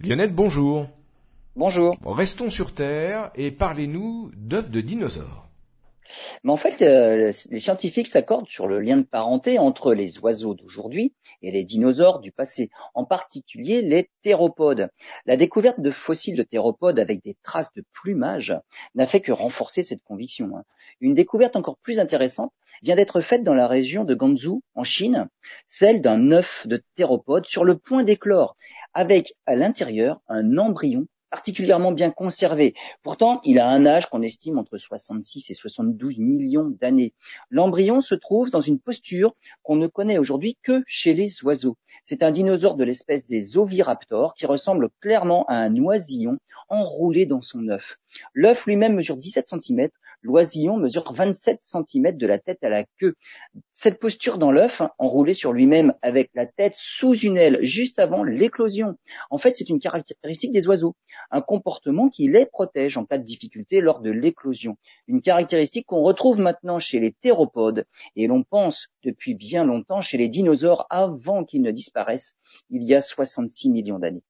Lionel, bonjour. Bonjour. Restons sur Terre et parlez-nous d'œufs de dinosaures. Mais en fait, euh, les scientifiques s'accordent sur le lien de parenté entre les oiseaux d'aujourd'hui et les dinosaures du passé, en particulier les théropodes. La découverte de fossiles de théropodes avec des traces de plumage n'a fait que renforcer cette conviction. Hein. Une découverte encore plus intéressante vient d'être faite dans la région de Ganzhou, en Chine, celle d'un œuf de théropode sur le point d'éclore, avec à l'intérieur un embryon particulièrement bien conservé. Pourtant, il a un âge qu'on estime entre 66 et 72 millions d'années. L'embryon se trouve dans une posture qu'on ne connaît aujourd'hui que chez les oiseaux. C'est un dinosaure de l'espèce des oviraptors qui ressemble clairement à un oisillon enroulé dans son œuf. L'œuf lui-même mesure 17 cm, l'oisillon mesure 27 cm de la tête à la queue. Cette posture dans l'œuf, enroulé sur lui-même avec la tête sous une aile juste avant l'éclosion, en fait c'est une caractéristique des oiseaux, un comportement qui les protège en cas de difficulté lors de l'éclosion, une caractéristique qu'on retrouve maintenant chez les théropodes et l'on pense depuis bien longtemps chez les dinosaures avant qu'ils ne disparaissent il y a 66 millions d'années.